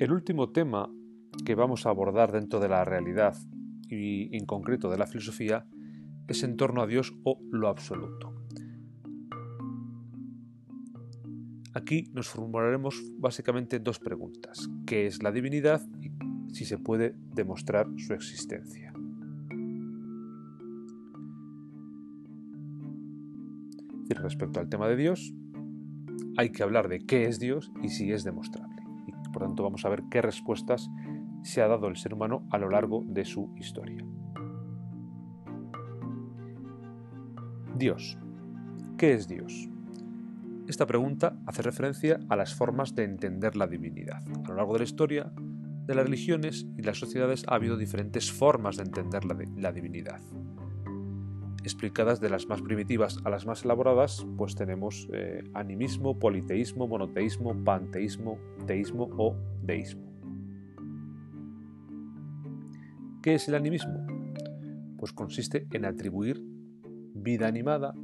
El último tema que vamos a abordar dentro de la realidad y en concreto de la filosofía es en torno a Dios o lo absoluto. Aquí nos formularemos básicamente dos preguntas. ¿Qué es la divinidad y si se puede demostrar su existencia? Y respecto al tema de Dios, hay que hablar de qué es Dios y si es demostrable. Por tanto vamos a ver qué respuestas se ha dado el ser humano a lo largo de su historia. Dios. ¿Qué es Dios? Esta pregunta hace referencia a las formas de entender la divinidad. A lo largo de la historia de las religiones y las sociedades ha habido diferentes formas de entender la, divinidad. Explicadas de las más primitivas a las más elaboradas, pues tenemos eh, animismo, politeísmo, monoteísmo, panteísmo, teísmo o deísmo. ¿Qué es el animismo? Pues consiste en atribuir vida animada,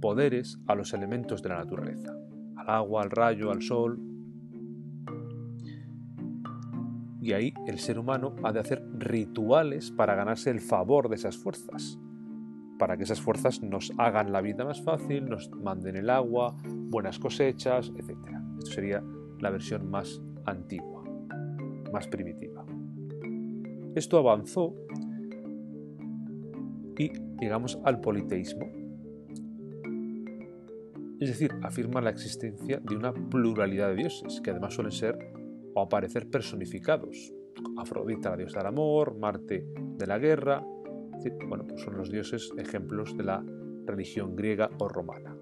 poderes a los elementos de la naturaleza, al agua, al rayo, al sol. Y ahí el ser humano ha de hacer rituales para ganarse el favor de esas fuerzas, para que esas fuerzas nos hagan la vida más fácil, nos manden el agua, buenas cosechas, etc. Esto sería la versión más antigua, más primitiva. Esto avanzó y llegamos al politeísmo. Es decir, afirma la existencia de una pluralidad de dioses, que además suelen ser o aparecer personificados. Afrodita, la diosa del amor, Marte de la guerra. Bueno, pues son los dioses ejemplos de la religión griega o romana.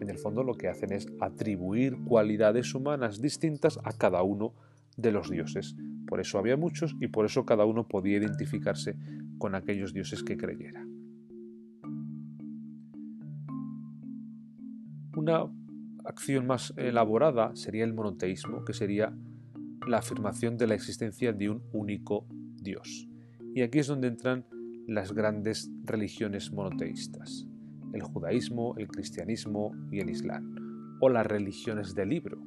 En el fondo lo que hacen es atribuir cualidades humanas distintas a cada uno de los dioses. Por eso había muchos y por eso cada uno podía identificarse con aquellos dioses que creyera. Una acción más elaborada sería el monoteísmo, que sería la afirmación de la existencia de un único Dios. Y aquí es donde entran las grandes religiones monoteístas, el judaísmo, el cristianismo y el islam, o las religiones del libro,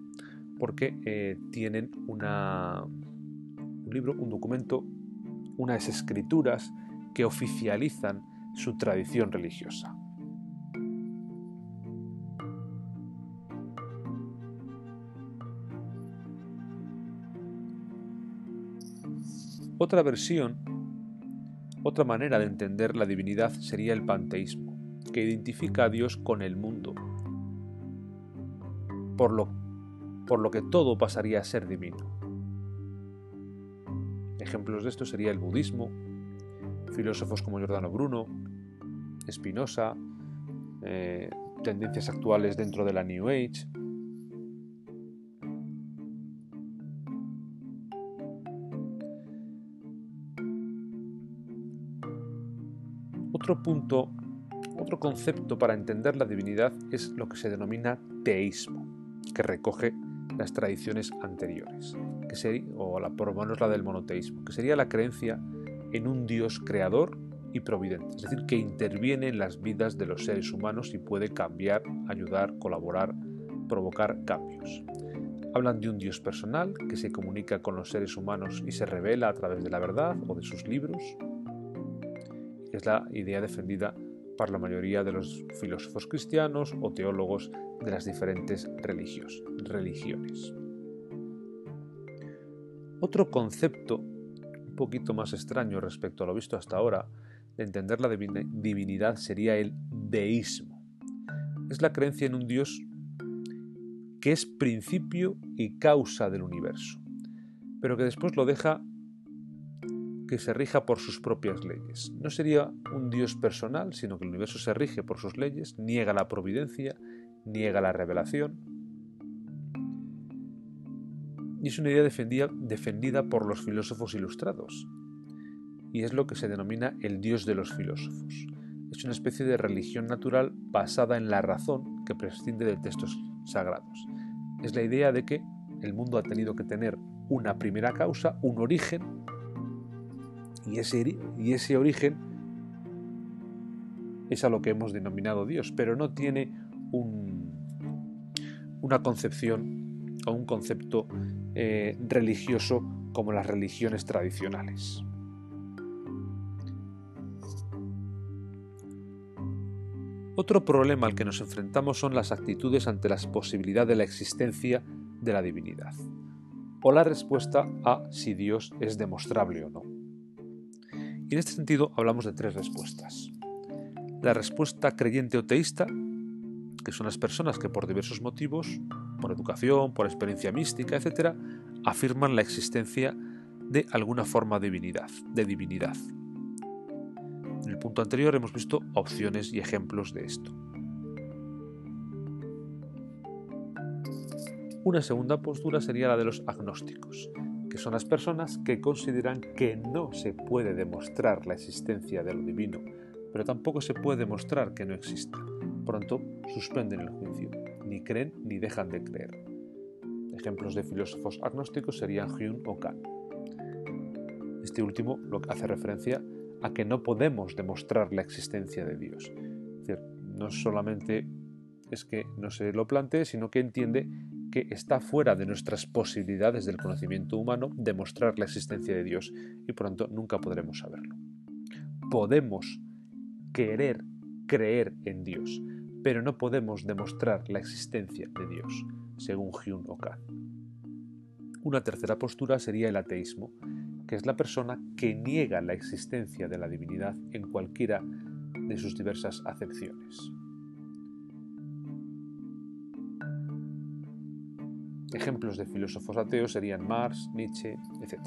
porque eh, tienen una, un libro, un documento, unas escrituras que oficializan su tradición religiosa. Otra versión, otra manera de entender la divinidad sería el panteísmo, que identifica a Dios con el mundo, por lo, por lo que todo pasaría a ser divino. Ejemplos de esto sería el budismo, filósofos como Giordano Bruno, Spinoza, eh, tendencias actuales dentro de la New Age, Otro punto, otro concepto para entender la divinidad es lo que se denomina teísmo, que recoge las tradiciones anteriores, que sería, o por lo menos la del monoteísmo, que sería la creencia en un Dios creador y providente, es decir, que interviene en las vidas de los seres humanos y puede cambiar, ayudar, colaborar, provocar cambios. Hablan de un Dios personal que se comunica con los seres humanos y se revela a través de la verdad o de sus libros, es la idea defendida por la mayoría de los filósofos cristianos o teólogos de las diferentes religiones. Otro concepto un poquito más extraño respecto a lo visto hasta ahora de entender la divinidad sería el deísmo. Es la creencia en un Dios que es principio y causa del universo, pero que después lo deja que se rija por sus propias leyes. No sería un Dios personal, sino que el universo se rige por sus leyes, niega la providencia, niega la revelación. Y es una idea defendida, defendida por los filósofos ilustrados. Y es lo que se denomina el Dios de los filósofos. Es una especie de religión natural basada en la razón que prescinde de textos sagrados. Es la idea de que el mundo ha tenido que tener una primera causa, un origen, y ese, origen es a lo que hemos denominado Dios, pero no tiene una concepción a un concepto eh, religioso como las religiones tradicionales. Otro problema al que nos enfrentamos son las actitudes ante la posibilidad de la existencia de la divinidad, o la respuesta a si Dios es demostrable o no. Y en este sentido hablamos de tres respuestas. La respuesta creyente o teísta, que son las personas que por diversos motivos, por educación, por experiencia mística, etc., afirman la existencia de alguna forma de divinidad, de divinidad. En el punto anterior hemos visto opciones y ejemplos de esto. Una segunda postura sería la de los agnósticos, que son las personas que consideran que no se puede demostrar la existencia de lo divino, pero tampoco se puede demostrar que no exista. Pronto suspenden el juicio, ni creen ni dejan de creer. Ejemplos de filósofos agnósticos serían Hume o Kant. Este último lo que hace referencia a que no podemos demostrar la existencia de Dios. Es decir, no solamente es que no se lo plantee, sino que entiende que está fuera de nuestras posibilidades del conocimiento humano demostrar la existencia de Dios y por tanto nunca podremos saberlo. Podemos querer creer en Dios, pero no podemos demostrar la existencia de Dios, según Hyun o Kant. Una tercera postura sería el ateísmo, que es la persona que niega la existencia de la divinidad en cualquiera de sus diversas acepciones. Ejemplos de filósofos ateos serían Marx, Nietzsche, etc.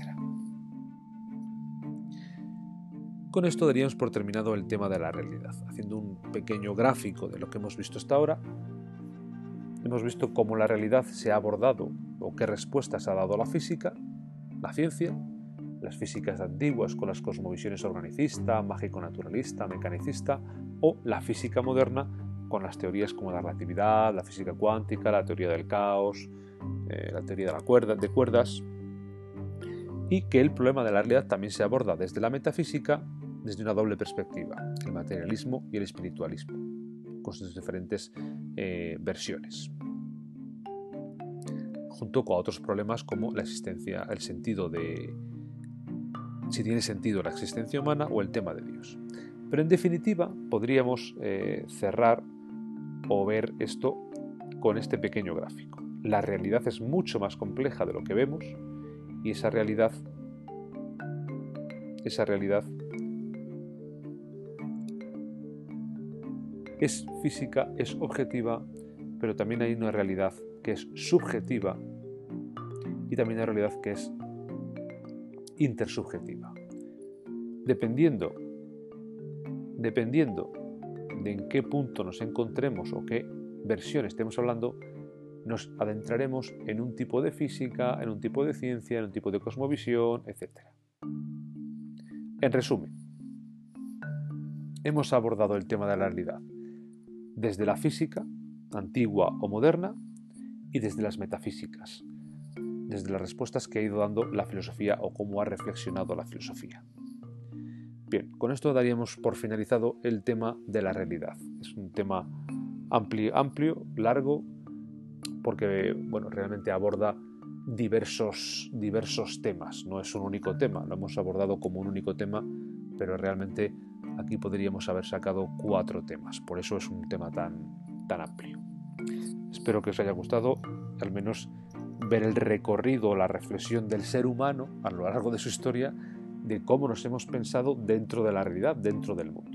Con esto daríamos por terminado el tema de la realidad, haciendo un pequeño gráfico de lo que hemos visto hasta ahora. Hemos visto cómo la realidad se ha abordado o qué respuestas ha dado la física, la ciencia las físicas antiguas con las cosmovisiones organicista, mágico-naturalista, mecanicista, o la física moderna con las teorías como la relatividad, la física cuántica, la teoría del caos, eh, la teoría de, la cuerda, de cuerdas, y que el problema de la realidad también se aborda desde la metafísica, desde una doble perspectiva, el materialismo y el espiritualismo, con sus diferentes eh, versiones junto con otros problemas como la existencia, el sentido de, si tiene sentido la existencia humana o el tema de Dios. Pero en definitiva podríamos eh, cerrar o ver esto con este pequeño gráfico. La realidad es mucho más compleja de lo que vemos y esa realidad, esa realidad es física, es objetiva, pero también hay una realidad que es subjetiva y también una realidad que es intersubjetiva. Dependiendo, dependiendo de en qué punto nos encontremos o qué versión estemos hablando, nos adentraremos en un tipo de física, en un tipo de ciencia, en un tipo de cosmovisión, etc. En resumen, hemos abordado el tema de la realidad desde la física, antigua o moderna, y desde las metafísicas, desde las respuestas que ha ido dando la filosofía o cómo ha reflexionado la filosofía. Bien, con esto daríamos por finalizado el tema de la realidad. Es un tema amplio, amplio largo, porque bueno, realmente aborda diversos, diversos temas. No es un único tema, lo hemos abordado como un único tema, pero realmente aquí podríamos haber sacado cuatro temas. Por eso es un tema tan, tan amplio. Espero que os haya gustado, al menos ver el recorrido, la reflexión del ser humano a lo largo de su historia, de cómo nos hemos pensado dentro de la realidad, dentro del mundo.